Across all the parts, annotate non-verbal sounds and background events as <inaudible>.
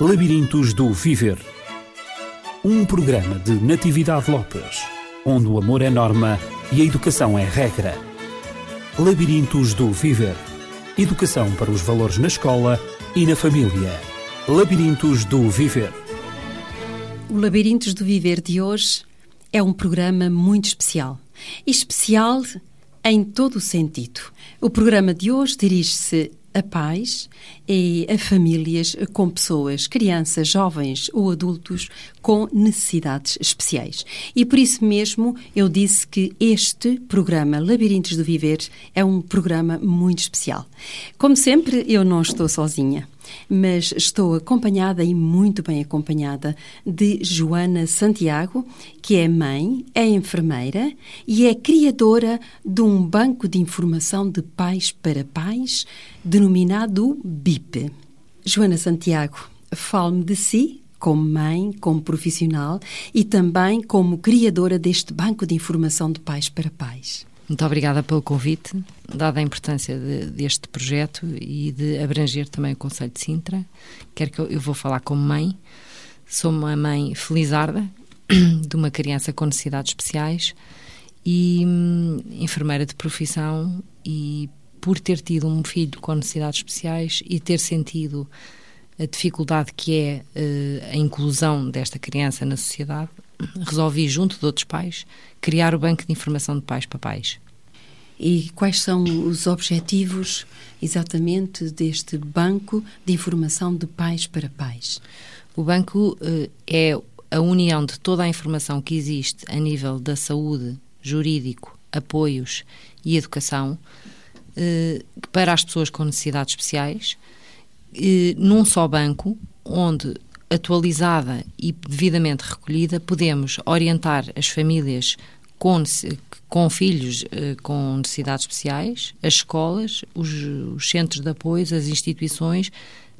Labirintos do Viver. Um programa de Natividade Lopes, onde o amor é norma e a educação é regra. Labirintos do Viver. Educação para os valores na escola e na família. Labirintos do Viver. O Labirintos do Viver de hoje é um programa muito especial. Especial em todo o sentido. O programa de hoje dirige-se a pais e a famílias com pessoas, crianças, jovens ou adultos com necessidades especiais. E por isso mesmo eu disse que este programa Labirintos do Viver é um programa muito especial. Como sempre, eu não estou sozinha mas estou acompanhada e muito bem acompanhada de Joana Santiago, que é mãe, é enfermeira e é criadora de um banco de informação de pais para pais, denominado BIP. Joana Santiago, fale-me de si como mãe, como profissional e também como criadora deste banco de informação de pais para pais. Muito obrigada pelo convite, dada a importância de, deste projeto e de abranger também o Conselho de Sintra. Quero que eu, eu vou falar como mãe. Sou uma mãe felizarda <coughs> de uma criança com necessidades especiais e hum, enfermeira de profissão e por ter tido um filho com necessidades especiais e ter sentido a dificuldade que é uh, a inclusão desta criança na sociedade, resolvi, junto de outros pais, criar o banco de informação de pais para pais. E quais são os objetivos exatamente deste banco de informação de pais para pais? O banco uh, é a união de toda a informação que existe a nível da saúde, jurídico, apoios e educação uh, para as pessoas com necessidades especiais, uh, num só banco, onde atualizada e devidamente recolhida, podemos orientar as famílias com, com filhos eh, com necessidades especiais, as escolas, os, os centros de apoio, as instituições,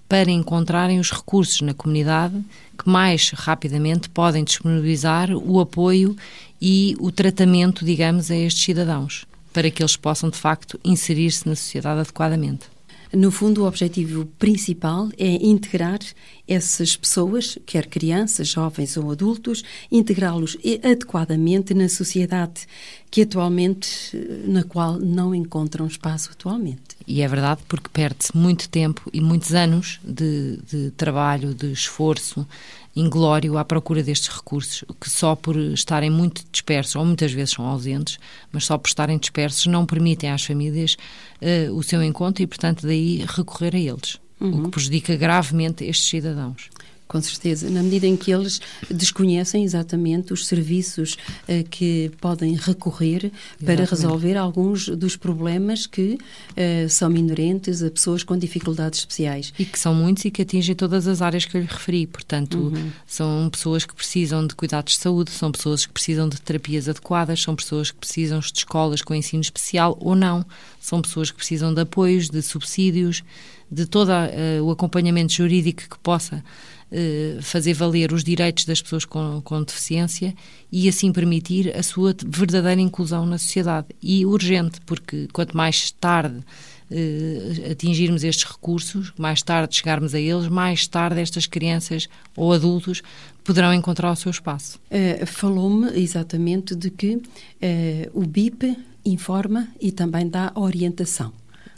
para encontrarem os recursos na comunidade que mais rapidamente podem disponibilizar o apoio e o tratamento, digamos, a estes cidadãos, para que eles possam, de facto, inserir-se na sociedade adequadamente. No fundo, o objetivo principal é integrar essas pessoas, quer crianças, jovens ou adultos, integrá-los adequadamente na sociedade que atualmente, na qual não encontram espaço atualmente. E é verdade porque perde-se muito tempo e muitos anos de, de trabalho, de esforço, inglório à procura destes recursos, que só por estarem muito dispersos, ou muitas vezes são ausentes, mas só por estarem dispersos não permitem às famílias uh, o seu encontro e, portanto, daí recorrer a eles, uhum. o que prejudica gravemente estes cidadãos com certeza, na medida em que eles desconhecem exatamente os serviços uh, que podem recorrer exatamente. para resolver alguns dos problemas que uh, são inerentes a pessoas com dificuldades especiais. E que são muitos e que atingem todas as áreas que eu lhe referi. Portanto, uhum. são pessoas que precisam de cuidados de saúde, são pessoas que precisam de terapias adequadas, são pessoas que precisam de escolas com ensino especial ou não, são pessoas que precisam de apoios, de subsídios, de todo uh, o acompanhamento jurídico que possa eh, fazer valer os direitos das pessoas com, com deficiência e assim permitir a sua verdadeira inclusão na sociedade. E urgente, porque quanto mais tarde Uh, atingirmos estes recursos, mais tarde chegarmos a eles, mais tarde estas crianças ou adultos poderão encontrar o seu espaço. Uh, Falou-me exatamente de que o BIP informa e também dá orientação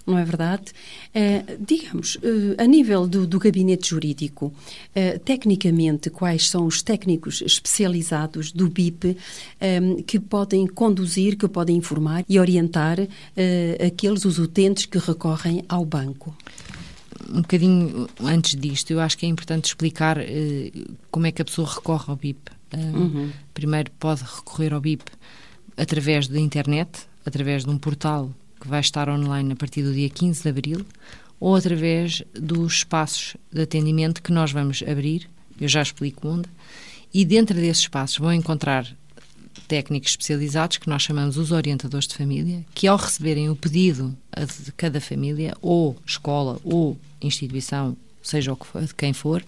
não é verdade? Uh, digamos, uh, a nível do, do gabinete jurídico, uh, tecnicamente, quais são os técnicos especializados do BIP um, que podem conduzir, que podem informar e orientar aqueles, os utentes que recorrem ao banco? um bocadinho antes disto, eu acho que é importante explicar uh, como é que a pessoa recorre ao BIP. Uh, uhum. Primeiro, pode recorrer ao BIP através da internet, através de um portal que vai estar online a partir do dia 15 de abril, ou através dos espaços de atendimento que nós vamos abrir, eu já explico onde, e dentro desses espaços vão encontrar técnicos especializados, que nós chamamos os orientadores de família, que ao receberem o pedido de cada família, ou escola, ou instituição, seja o que for, de quem for,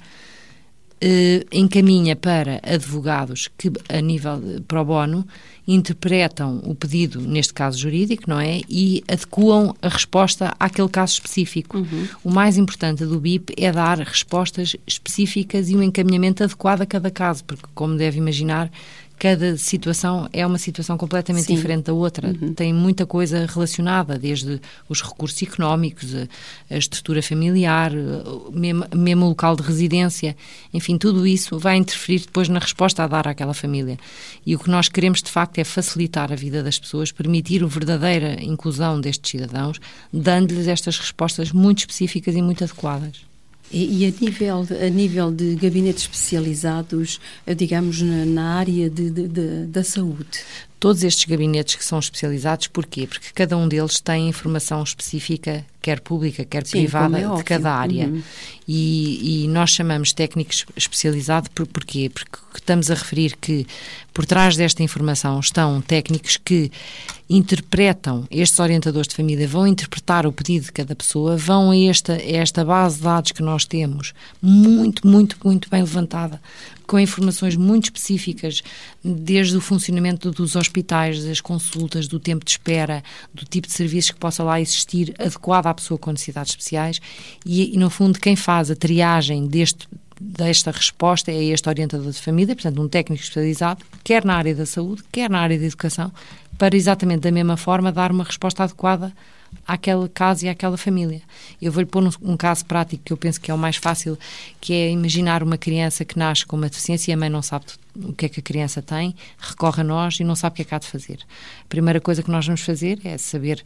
eh, encaminha para advogados que, a nível pro bono, interpretam o pedido, neste caso jurídico, não é? E adequam a resposta àquele caso específico. Uhum. O mais importante do BIP é dar respostas específicas e um encaminhamento adequado a cada caso, porque, como deve imaginar, cada situação é uma situação completamente Sim. diferente da outra. Uhum. Tem muita coisa relacionada, desde os recursos económicos, a, estrutura familiar, mesmo, mesmo, o local de residência, enfim, tudo isso vai interferir depois na resposta a dar àquela família. E o que nós queremos, de facto, é facilitar a vida das pessoas, permitir a verdadeira inclusão destes cidadãos, dando-lhes estas respostas muito específicas e muito adequadas. E, e, a, nível, a nível de gabinetes especializados, eh, digamos, na, na área de, de, de, da saúde? Todos estes gabinetes que são especializados, porquê? Porque cada um deles tem informação específica, quer pública, quer Sim, privada, é de cada área. Uhum. E, e, nós chamamos técnicos especializado por, porquê? Porque estamos a referir que por trás desta informação estão técnicos que interpretam, estes orientadores de família vão interpretar o pedido de cada pessoa, vão a esta, a esta base de dados que nós temos, muito, muito, muito bem levantada, com informações muito específicas, desde o funcionamento dos hospitais, das consultas, do tempo de espera, do tipo de serviços que possa lá existir, adequado à pessoa com necessidades especiais, e, e no fundo, quem faz a triagem deste desta resposta é este orientador de família, portanto, um técnico especializado, quer na área da saúde, quer na área da educação, para exatamente da mesma forma dar uma resposta adequada àquele caso e àquela família. Eu vou-lhe pôr um, um, caso prático que eu penso que é o mais fácil, que é imaginar uma criança que nasce com uma deficiência e a mãe não sabe o que é que a criança tem, recorre a nós e não sabe o que é que há de fazer. A primeira coisa que nós vamos fazer é saber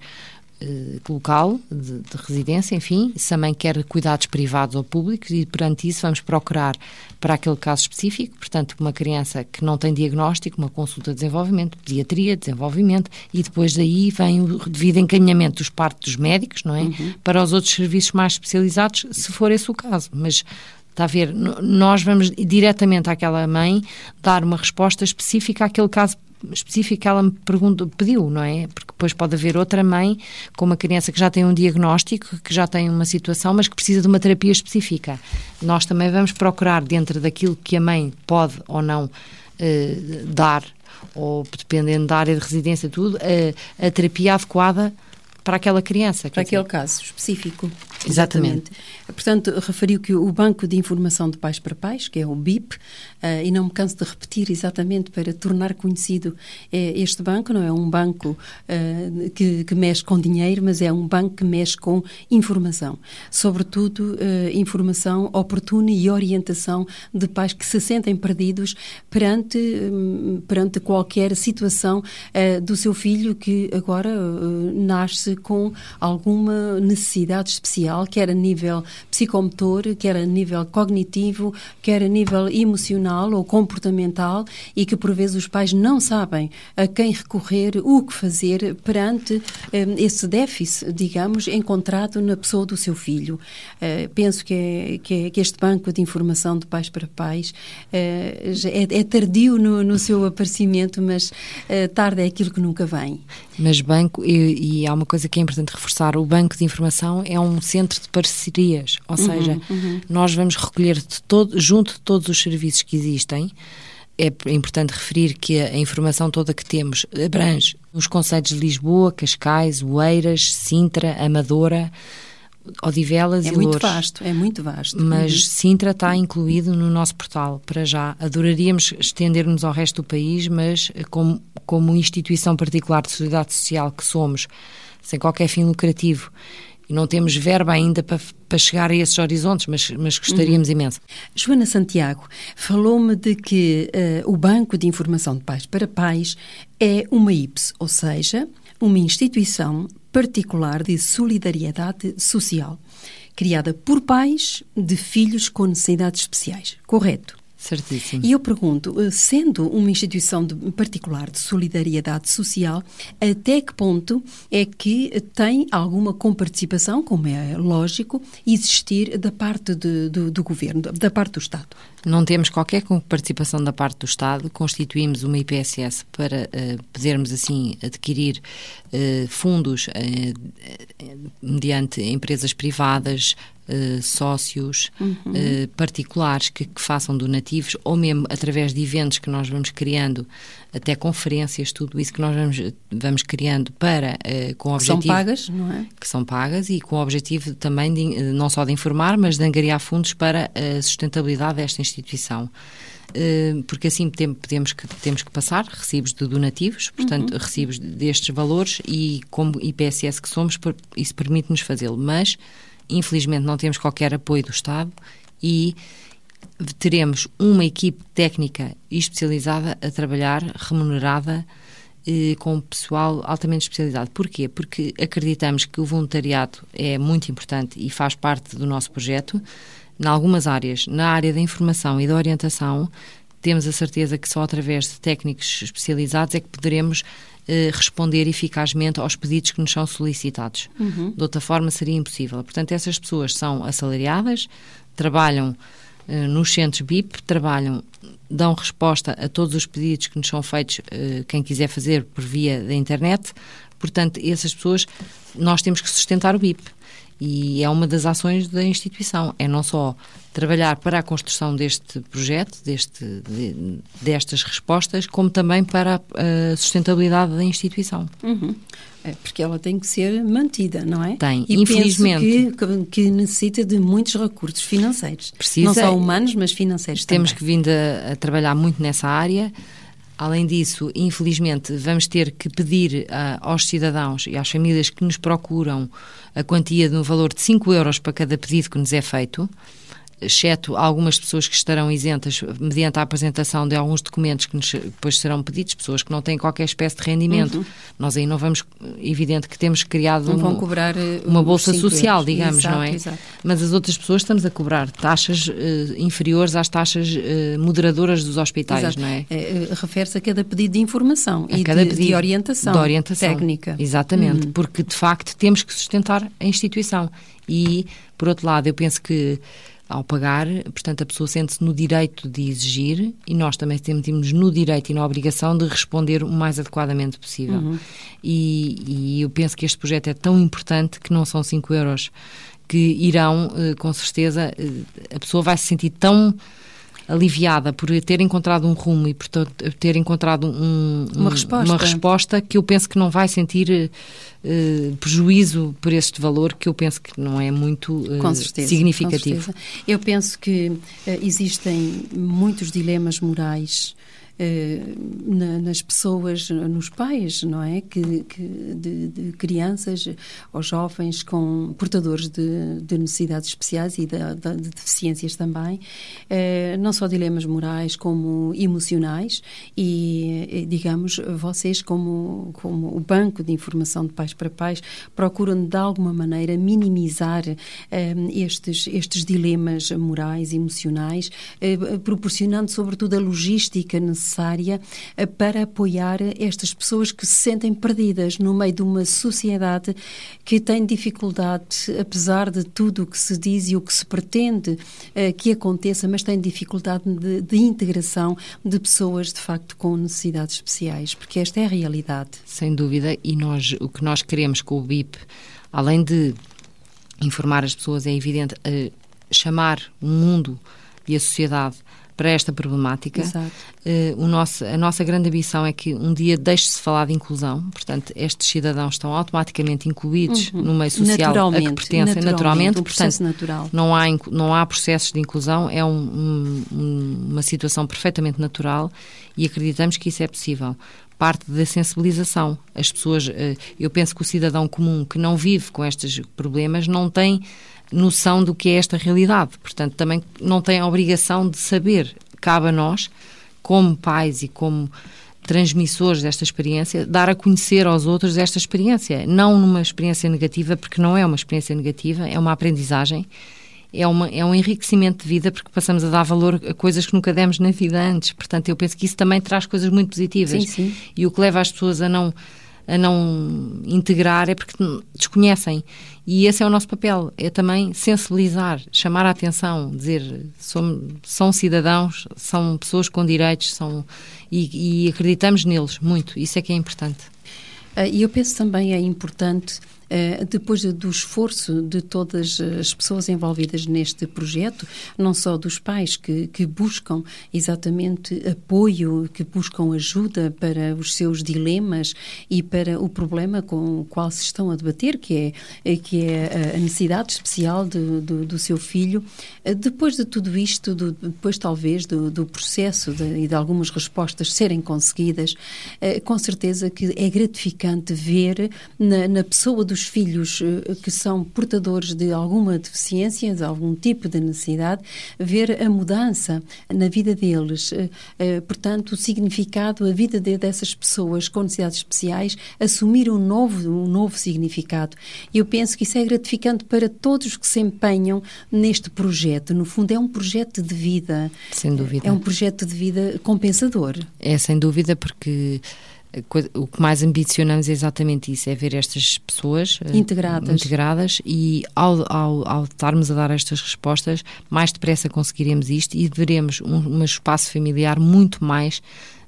local de, de, residência, enfim, se a mãe quer cuidados privados ou públicos e perante isso vamos procurar para aquele caso específico, portanto, uma criança que não tem diagnóstico, uma consulta de desenvolvimento, pediatria, desenvolvimento e depois daí vem o devido encaminhamento dos partes dos médicos, não é? Uhum. Para os outros serviços mais especializados, se for esse o caso, mas Está a ver? Nós vamos diretamente àquela mãe dar uma resposta específica àquele caso específico que ela me perguntou, pediu, não é? Porque depois pode haver outra mãe com uma criança que já tem um diagnóstico, que já tem uma situação, mas que precisa de uma terapia específica. Nós também vamos procurar, dentro daquilo que a mãe pode ou não eh, dar, ou dependendo da área de residência, tudo, a, a terapia adequada para aquela criança. Para aquele dizer. caso específico. Exatamente. Exatamente. Portanto, referiu que o Banco de Informação de Pais para Pais, que é o BIP, e não me canso de repetir exatamente para tornar conhecido é este banco, não é um banco uh, que, que, mexe com dinheiro, mas é um banco que mexe com informação. Sobretudo, uh, informação oportuna e orientação de pais que se sentem perdidos perante, um, perante qualquer situação do seu filho que agora nasce com alguma necessidade especial, quer a nível psicomotor, quer a nível cognitivo, quer a nível emocional ou comportamental e que por vezes os pais não sabem a quem recorrer, o que fazer perante eh, esse déficit, digamos, encontrado na pessoa do seu filho. Uh, penso que, é, que, é, que, este banco de informação de pais para pais uh, é, é, tardio no, no, seu aparecimento, mas uh, tarde é aquilo que nunca vem. Mas banco, e, e há uma coisa que é importante reforçar, o banco de informação é um centro de parcerias, ou uhum, seja, uhum. nós vamos recolher de todo, junto de todos os serviços que existem, é importante referir que a informação toda que temos abrange os conselhos de Lisboa, Cascais, Oeiras, Sintra, Amadora, Odivelas é e muito Louros. vasto, é muito vasto. Mas uhum. Sintra está incluído no nosso portal, para já. Adoraríamos estender-nos ao resto do país, mas como, como instituição particular de sociedade social que somos, sem qualquer fim lucrativo, e não temos verba ainda para, para chegar a esses horizontes, mas, mas gostaríamos uhum. imenso. Joana Santiago falou-me de que uh, o Banco de Informação de Pais para Pais é uma IPS, ou seja, uma instituição particular de solidariedade social, criada por pais de filhos com necessidades especiais. Correto? Certíssimo. E eu pergunto, eh, sendo uma instituição de, particular de solidariedade social, até que ponto é que tem alguma comparticipação, como é lógico, existir da parte de, do, do governo, da parte do Estado? Não temos qualquer participação da parte do Estado, constituímos uma IPSS para uh, podermos assim adquirir uh, fundos uh, mediante empresas privadas, uh, sócios uhum. uh, particulares que, que, façam donativos ou mesmo através de eventos que nós vamos criando, até conferências, tudo isso que nós vamos, vamos criando para uh, com o objetivo que são pagas, não é? Que são pagas e com o objetivo também de, não só de informar, mas de angariar fundos para a sustentabilidade desta instituição porque assim temos que, temos que passar recibos de donativos, portanto, uhum. recibos destes valores e como IPSS que somos, isso permite-nos fazê-lo. Mas Infelizmente não temos qualquer apoio do Estado e teremos uma equipe técnica especializada a trabalhar, remunerada, eh, com pessoal altamente especializado. Porquê? Porque acreditamos que o voluntariado é muito importante e faz parte do nosso projeto. Em algumas áreas, na área da informação e da orientação, temos a certeza que só através de técnicos especializados é que poderemos responder eficazmente aos pedidos que nos são solicitados. Uhum. De outra forma, seria impossível. Portanto, essas pessoas são assalariadas, trabalham eh, nos centros BIP, trabalham, dão resposta a todos os pedidos que nos são feitos, eh, quem quiser fazer por via da internet. Portanto, essas pessoas, nós temos que sustentar o BIP. E é uma das ações da instituição. É não só trabalhar para a construção deste projeto, deste, de, destas respostas, como também para a sustentabilidade da instituição. Uhum. É porque ela tem que ser mantida, não é? Tem, e infelizmente. Que, que, necessita de muitos recursos financeiros. Precisa, não só humanos, mas financeiros temos também. que vir a, a trabalhar muito nessa área. Além disso, infelizmente, vamos ter que pedir uh, aos cidadãos e às famílias que nos procuram a quantia no valor de 5 euros para cada pedido que nos é feito exceto algumas pessoas que estarão isentas mediante a apresentação de alguns documentos que nos depois serão pedidos, pessoas que não têm qualquer espécie de rendimento. Uhum. Nós aí não vamos, evidente que temos criado não vão cobrar eh, uma bolsa social, euros. digamos, exato, não é? Exato. Mas as outras pessoas estamos a cobrar taxas uh, inferiores às taxas uh, moderadoras dos hospitais, exato. não é? é Refere-se a cada pedido de informação a e cada de, pedido de orientação, de orientação técnica. Exatamente, uhum. porque de facto temos que sustentar a instituição. E, por outro lado, eu penso que ao pagar, portanto, a pessoa sente-se no direito de exigir e nós também sentimos no direito e na obrigação de responder o mais adequadamente possível. Uhum. E, e, eu penso que este projeto é tão importante que não são 5 euros que irão, eh, com certeza, eh, a pessoa vai se sentir tão aliviada por ter encontrado um rumo e por ter encontrado um, uma, resposta. uma resposta que eu penso que não vai sentir uh, prejuízo por este valor que eu penso que não é muito uh, certeza, significativo. Eu penso que uh, existem muitos dilemas morais na, nas pessoas, nos pais, não é? Que, que de, de, crianças ou jovens com portadores de, de necessidades especiais e de, de deficiências também, eh, não só dilemas morais como emocionais e, digamos, vocês como, como o banco de informação de pais para pais procuram de alguma maneira minimizar eh, estes, estes dilemas morais emocionais, proporcionando sobretudo a logística necessária necessária eh, para apoiar estas pessoas que se sentem perdidas no meio de uma sociedade que tem dificuldade, apesar de tudo o que se diz e o que se pretende eh, que aconteça, mas tem dificuldade de, de integração de pessoas de facto com necessidades especiais, porque esta é a realidade. Sem dúvida, e nós o que nós queremos com o BIP, além de informar as pessoas, é evidente, uh, chamar o mundo e a sociedade para esta problemática. Uh, o nosso, a nossa grande ambição é que um dia deixe-se falar de inclusão, portanto, estes cidadãos estão automaticamente incluídos uhum. no meio social a que pertencem naturalmente, naturalmente um portanto, natural. Não, há, não há processos de inclusão, é um, um, uma situação perfeitamente natural e acreditamos que isso é possível parte da sensibilização. As pessoas, eh, eu penso que o cidadão comum que não vive com estes problemas não tem noção do que é esta realidade. Portanto, também não tem a obrigação de saber. Cabe a nós, como pais e como transmissores desta experiência, dar a conhecer aos outros esta experiência. Não numa experiência negativa, porque não é uma experiência negativa, é uma aprendizagem, é, uma, é um enriquecimento de vida, porque passamos a dar valor a coisas que nunca demos na vida antes. Portanto, eu penso que isso também traz coisas muito positivas. Sim, sim. E o que leva as pessoas a não a não integrar é porque desconhecem. E esse é o nosso papel, é também sensibilizar, chamar a atenção, dizer são, são cidadãos, são pessoas com direitos são, e, e acreditamos neles muito, isso é que é importante. Ah, e eu penso também é importante depois do esforço de todas as pessoas envolvidas neste projeto, não só dos pais que, que buscam exatamente apoio, que buscam ajuda para os seus dilemas e para o problema com o qual se estão a debater, que é, que é a necessidade especial de, do, do seu filho. Depois de tudo isto, do, depois talvez do, do processo de, e de algumas respostas serem conseguidas, com certeza que é gratificante ver na, na pessoa dos filhos eh, que são portadores de alguma deficiência, de algum tipo de necessidade, ver a mudança na vida deles. Eh, eh, portanto, o significado, a vida de, dessas pessoas com necessidades especiais, assumir um novo, um novo significado. Eu penso que isso é gratificante para todos que se empenham neste projeto. No fundo, é um projeto de vida. Sem dúvida. É um projeto de vida compensador. É, sem dúvida, porque o que mais ambicionamos é exatamente isso, é ver estas pessoas eh, integradas, integradas e ao, ao, ao estarmos a dar estas respostas, mais depressa conseguiremos isto e veremos um, um espaço familiar muito mais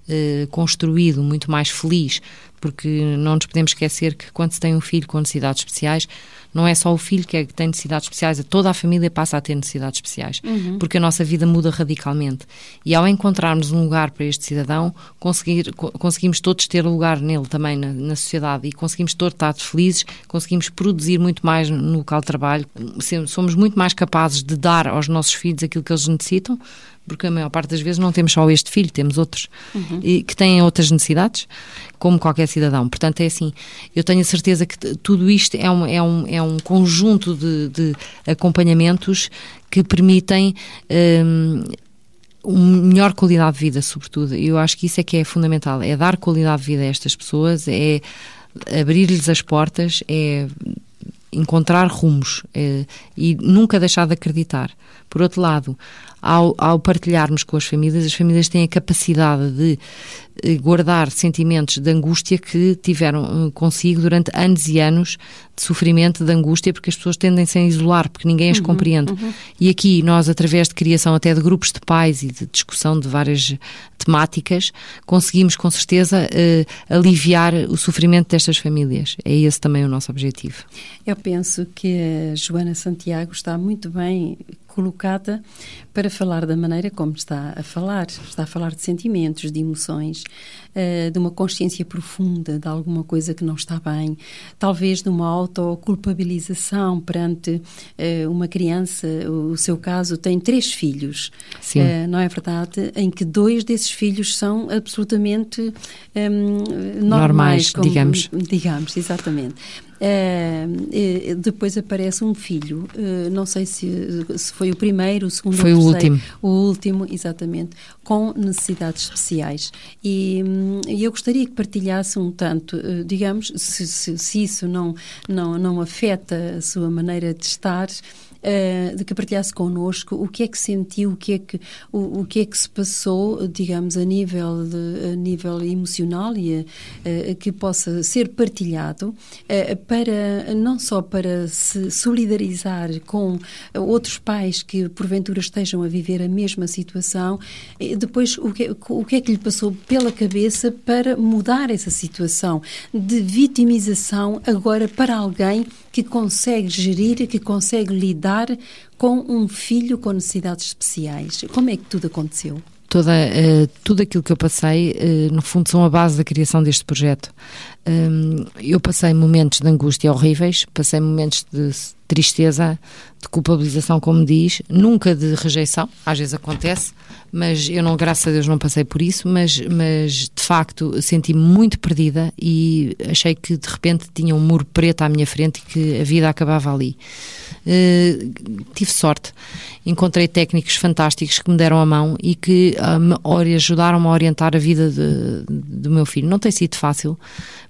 eh, construído, muito mais feliz, porque não nos podemos esquecer que quando se tem um filho com necessidades especiais, não é só o filho que, é, que tem necessidades especiais, toda a família passa a ter necessidades especiais, uhum. porque a nossa vida muda radicalmente. E ao encontrarmos um lugar para este cidadão, conseguir, conseguimos todos ter lugar nele também na, na sociedade e conseguimos todos estar felizes, conseguimos produzir muito mais no local de trabalho, somos muito mais capazes de dar aos nossos filhos aquilo que eles necessitam, porque a maior parte das vezes não temos só este filho, temos outros uhum. e, que têm outras necessidades, como qualquer cidadão. Portanto, é assim, eu tenho a certeza que tudo isto é um, é um, é um conjunto de, de acompanhamentos que permitem. Um, uma melhor qualidade de vida, sobretudo. Eu acho que isso é que é fundamental, é dar qualidade de vida a estas pessoas, é abrir-lhes as portas, é encontrar rumos é, e nunca deixar de acreditar. Por outro lado, ao, ao partilharmos com as famílias, as famílias têm a capacidade de eh, guardar sentimentos de angústia que tiveram eh, consigo durante anos e anos de sofrimento, de angústia, porque as pessoas tendem-se a isolar, porque ninguém as uhum, compreende. Uhum. E aqui nós, através de criação até de grupos de pais e de discussão de várias temáticas, conseguimos com certeza uh, aliviar o sofrimento destas famílias. É esse também o nosso objetivo. Eu penso que a Joana Santiago está muito bem colocada para falar da maneira como está a falar. Está a falar de sentimentos, de emoções, uh, de uma consciência profunda de alguma coisa que não está bem, talvez de uma autoculpabilização perante uh, uma criança. O seu caso tem três filhos, uh, não é verdade? Em que dois desses filhos são absolutamente um, normais, normais como, digamos. Digamos, exatamente. Uh, depois aparece um filho, uh, não sei se, se, foi o primeiro, o segundo foi o último. O último, exatamente, com necessidades especiais. E um, eu gostaria que partilhasse um tanto, uh, digamos, se, se, se, isso não, não, não afeta a sua maneira de estar, uh, de que partilhasse connosco o que é que sentiu, o que é que, o, o que, é que se passou, digamos, a nível, de, a nível emocional e uh, que possa ser partilhado uh, para, não só para se solidarizar com outros pais que porventura estejam a viver a mesma situação, depois o que, o que é que lhe passou pela cabeça para mudar essa situação de vitimização agora para alguém que consegue gerir, que consegue lidar com um filho com necessidades especiais. Como é que tudo aconteceu? Toda, uh, tudo aquilo que eu passei, uh, no fundo, são a base da criação deste projeto. Um, eu passei momentos de angústia horríveis, passei momentos de tristeza, de culpabilização, como diz, nunca de rejeição, às vezes acontece, mas eu não, graças a Deus, não passei por isso, mas, mas de facto senti-me muito perdida e achei que de repente tinha um muro preto à minha frente e que a vida acabava ali. Uh, tive sorte, encontrei técnicos fantásticos que me deram a mão e que uh, me ajudaram a orientar a vida de, do meu filho. Não tem sido fácil,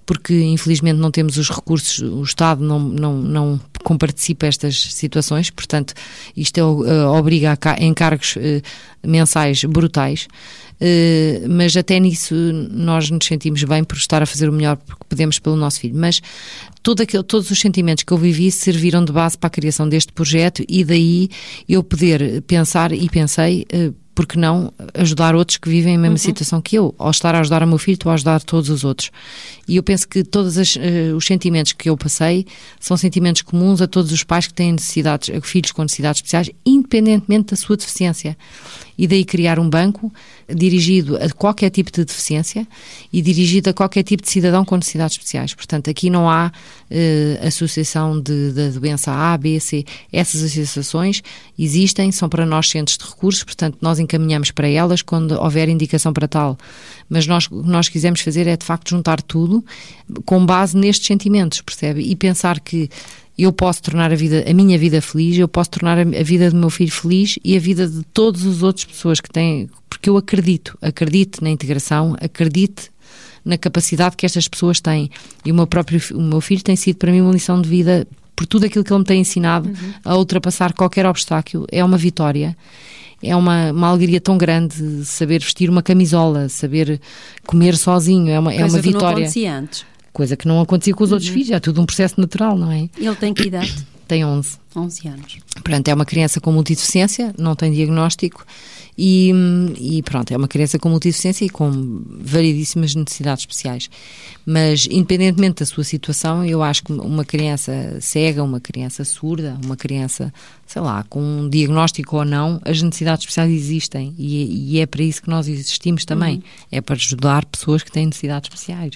porque infelizmente não temos os recursos, o Estado não, não, não comparticipa estas situações, portanto, isto é, uh, obriga a encargos uh, mensais brutais. Uh, mas até nisso nós nos sentimos bem por estar a fazer o melhor que podemos pelo nosso filho. Mas todo aquele, todos os sentimentos que eu vivi serviram de base para a criação deste projeto e daí eu poder pensar e pensei porque não ajudar outros que vivem a mesma uhum. situação que eu? Ao estar a ajudar o meu filho, estou a ajudar todos os outros. E eu penso que todos as, uh, os sentimentos que eu passei são sentimentos comuns a todos os pais que têm necessidades, filhos com necessidades especiais, independentemente da sua deficiência. E daí criar um banco dirigido a qualquer tipo de deficiência e dirigido a qualquer tipo de cidadão com necessidades especiais. Portanto, aqui não há uh, associação de, da doença A, B, C. Essas associações existem, são para nós centros de recursos, portanto, nós encaminhamos para elas quando houver indicação para tal. Mas nós, o que nós quisemos fazer é, de facto, juntar tudo com base nestes sentimentos, percebe? E pensar que eu posso tornar a vida, a minha vida feliz, eu posso tornar a vida do meu filho feliz e a vida de todas as outras pessoas que têm, porque eu acredito, acredito na integração, acredito na capacidade que estas pessoas têm. E o meu próprio, o meu filho tem sido para mim uma lição de vida por tudo aquilo que ele me tem ensinado uhum. a ultrapassar qualquer obstáculo. É uma vitória é uma, uma alegria tão grande saber vestir uma camisola, saber comer sozinho, é uma, é uma vitória. Que não antes. Coisa que não acontecia com os uhum. outros filhos, é tudo um processo natural, não é? Ele tem que idade? <coughs> Tem 11. 11 anos. Portanto, é uma criança com multideficiência, não tem diagnóstico e, e, pronto, é uma criança com multideficiência e com variedíssimas necessidades especiais. Mas, independentemente da sua situação, eu acho que uma criança cega, uma criança surda, uma criança, sei lá, com um diagnóstico ou não, as necessidades especiais existem e, e é para isso que nós existimos também. Uhum. É para ajudar pessoas que têm necessidades especiais.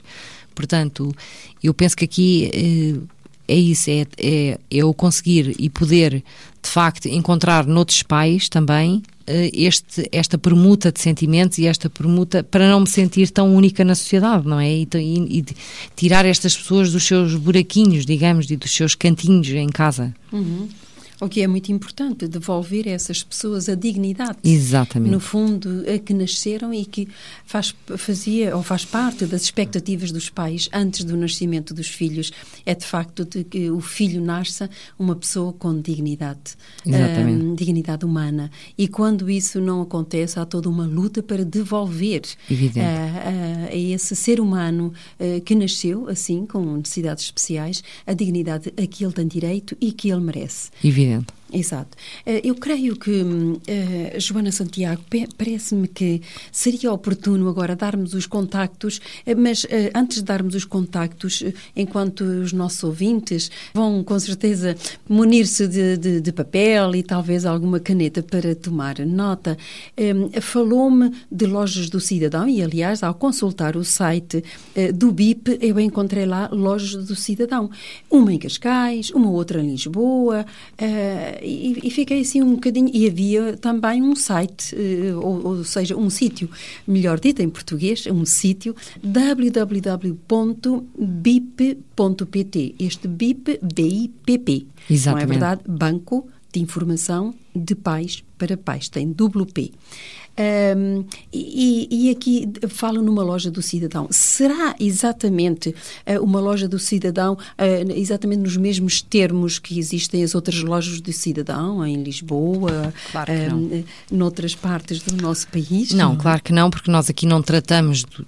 Portanto, eu penso que aqui. Eh, é isso, é, é eu conseguir e poder, de facto, encontrar noutros pais também eh, este, esta permuta de sentimentos e esta permuta para não me sentir tão única na sociedade, não é? E, e, e tirar estas pessoas dos seus buraquinhos, digamos, e dos seus cantinhos em casa. Uhum. O que é muito importante, devolver a essas pessoas a dignidade. Exatamente. No fundo, a que nasceram e que faz, fazia ou faz parte das expectativas dos pais antes do nascimento dos filhos. É de facto de que o filho nasça uma pessoa com dignidade. Exatamente. Um, dignidade humana. E quando isso não acontece, há toda uma luta para devolver a, a, a, esse ser humano uh, que nasceu assim, com necessidades especiais, a dignidade a que ele tem direito e que ele merece. Evidente. Yeah. Exato. Eh, eu creio que, uh, Joana Santiago, parece-me que seria oportuno agora darmos os contactos, eh, mas antes de darmos os contactos, enquanto os nossos ouvintes vão com certeza munir-se de, de, de, papel e talvez alguma caneta para tomar nota, falou-me de lojas do cidadão e, aliás, ao consultar o site do BIP, eu encontrei lá lojas do cidadão. Uma em Cascais, uma outra em Lisboa e, e, fiquei assim um bocadinho. E havia também um site, uh, ou, ou, seja, um sítio, melhor dito em português, um sítio www.bip.pt. Este BIP, B-I-P-P. Exatamente. Não é verdade? Banco de Informação de Pais para Pais. Tem duplo P. Um, e, e, aqui falo numa loja do cidadão. Será exatamente uh, uma loja do cidadão, uh, exatamente nos mesmos termos que existem as outras lojas do cidadão, em Lisboa, claro um, noutras partes do nosso país? Não, claro que não, porque nós aqui não tratamos do,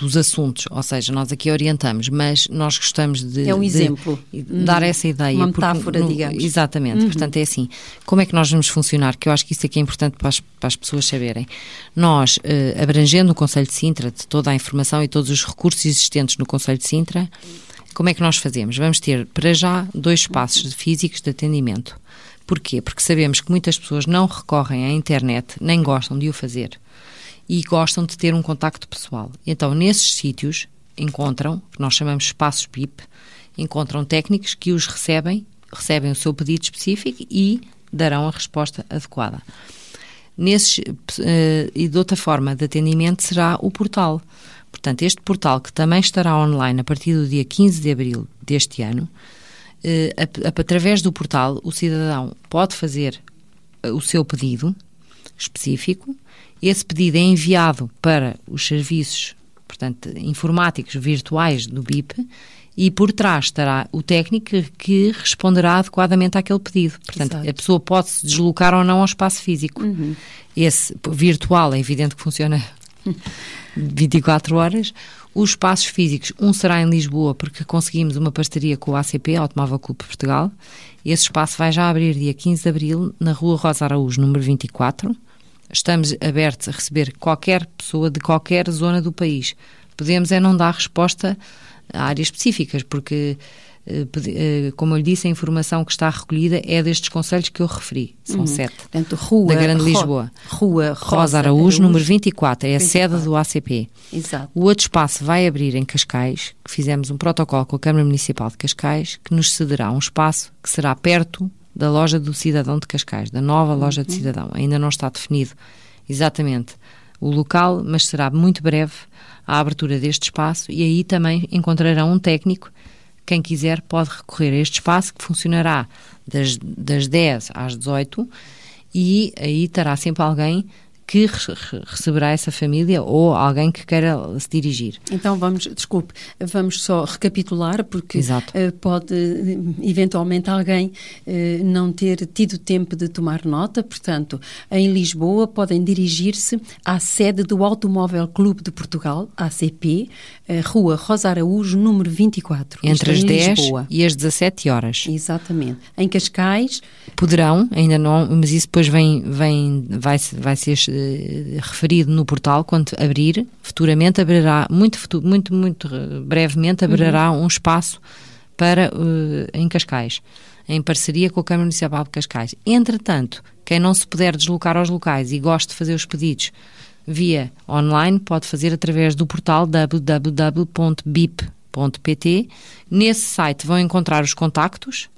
dos assuntos, ou seja, nós aqui orientamos, mas nós gostamos de, é um exemplo. dar essa ideia. Uma metáfora, porque, no, digamos. Exatamente, uhum. portanto é assim, como é que nós vamos funcionar, que eu acho que isso aqui é importante para as, para as pessoas saberem. Nós, eh, abrangendo o Conselho de Sintra, de toda a informação e todos os recursos existentes no Conselho de Sintra, como é que nós fazemos? Vamos ter, para já, dois espaços físicos de atendimento. Porquê? Porque sabemos que muitas pessoas não recorrem à internet, nem gostam de o fazer e gostam de ter um contacto pessoal. Então, nesses sítios, encontram, que nós chamamos espaços PIP, encontram técnicos que os recebem, recebem o seu pedido específico e darão a resposta adequada. Nesses, uh, e de outra forma de atendimento será o portal. Portanto, este portal que também estará online a partir do dia 15 de abril deste ano, uh, através do portal o cidadão pode fazer eh, o seu pedido específico esse pedido é enviado para os serviços, portanto, informáticos virtuais do BIP e por trás estará o técnico que responderá adequadamente àquele pedido. Portanto, Exato. a pessoa pode se deslocar ou não ao espaço físico. Uhum. Esse virtual é evidente que funciona <laughs> 24 horas. Os espaços físicos, um será em Lisboa, porque conseguimos uma parceria com o ACP, Automóvel Clube Portugal. Esse espaço vai já abrir dia 15 de abril, na Rua Rosa Araújo, número 24 estamos abertos a receber qualquer pessoa de qualquer zona do país. Podemos é não dar resposta a áreas específicas, porque eh, eh, como eu lhe disse, a informação que está recolhida é destes conselhos que eu referi. São uhum. sete. Portanto, Rua, da Grande Lisboa. Rua Rosa, Rosa Araújo, Araújo, número 24, é 24. a sede do ACP. Exato. O outro espaço vai abrir em Cascais, que fizemos um protocolo com a Câmara Municipal de Cascais, que nos cederá um espaço que será perto da loja do Cidadão de Cascais, da nova loja uhum. de Cidadão. Ainda não está definido exatamente o local, mas será muito breve a abertura deste espaço e aí também encontrarão um técnico quem quiser pode recorrer a este espaço que funcionará das, das 10 às 18 e aí estará sempre alguém que receberá essa família ou alguém que queira se dirigir. Então vamos, desculpe, vamos só recapitular porque uh, pode eventualmente alguém uh, não ter tido tempo de tomar nota. Portanto, em Lisboa podem dirigir-se à sede do Automóvel Clube de Portugal, ACP, uh, Rua Rosa Araújo, número 24. Entre as 10 Lisboa. e as 17 horas. Exatamente. Em Cascais poderão, ainda não, mas isso depois vem, vem vai, vai ser eh, referido no portal quando abrir, futuramente abrirá, muito, muito, muito brevemente abrirá uhum. um espaço para uh, em Cascais, em parceria com a Câmara Municipal de Cascais. Entretanto, quem não se puder deslocar aos locais e gosta de fazer os pedidos via online, pode fazer através do portal www.bip.pt. Nesse site vão encontrar os contactos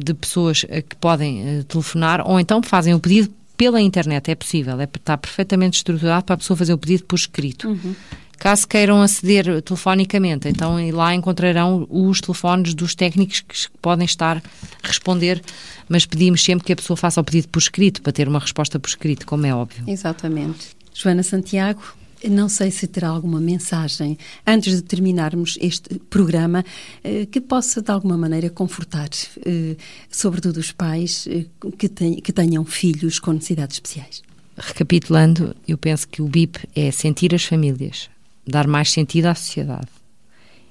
de pessoas que podem telefonar ou então fazem o pedido pela internet é possível, é, está perfeitamente estruturado para a pessoa fazer o pedido por escrito. Uhum. Caso queiram aceder telefonicamente, então lá encontrarão os telefones dos técnicos que podem estar a responder, mas pedimos sempre que a pessoa faça o pedido por escrito, para ter uma resposta por escrito, como é óbvio. Exatamente. Joana Santiago, não sei se terá alguma mensagem, antes de terminarmos este programa, eh, que possa de alguma maneira confortar, eh, sobretudo os pais eh, que tenham filhos com necessidades especiais. Recapitulando, eu penso que o BIP é sentir as famílias, dar mais sentido à sociedade.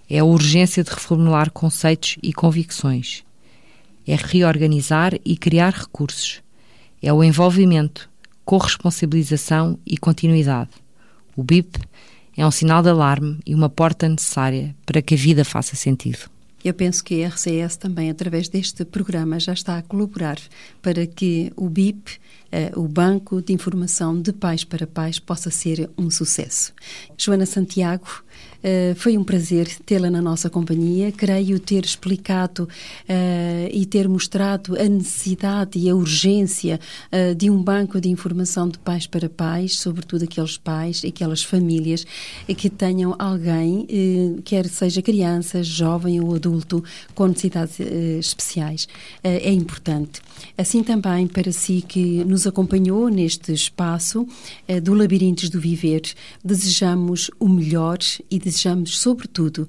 É a urgência de reformular conceitos e convicções. É reorganizar e criar recursos. É o envolvimento, corresponsabilização e continuidade o BIP é um sinal de alarme e uma porta necessária para que a vida faça sentido. Eu penso que a RCS também, através deste programa, já está a colaborar para que o BIP, eh, o Banco de Informação de Pais para Pais, possa ser um sucesso. Joana Santiago, Uh, foi um prazer tê-la na nossa companhia. Creio ter explicado uh, e ter mostrado a necessidade e a urgência uh, de um banco de informação de pais para pais, sobretudo aqueles pais, aquelas famílias que tenham alguém, quer seja criança, jovem ou adulto, com necessidades especiais. é importante. Assim também para si que nos acompanhou neste espaço do Labirintos do Viver, desejamos o melhor e desejamos, sobretudo,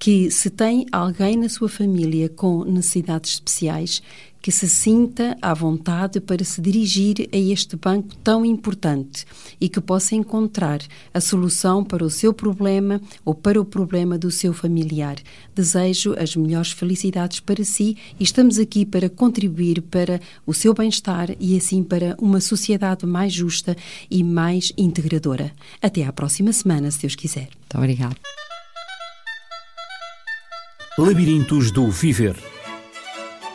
que se tem alguém na sua família com necessidades especiais, que se sinta à vontade para se dirigir a este banco tão importante e que possa encontrar a solução para o seu problema ou para o problema do seu familiar. Desejo as melhores felicidades para si e estamos aqui para contribuir para o seu bem-estar e assim para uma sociedade mais justa e mais integradora. Até à próxima semana, se Deus quiser. Muito obrigada. Labirintos do Viver.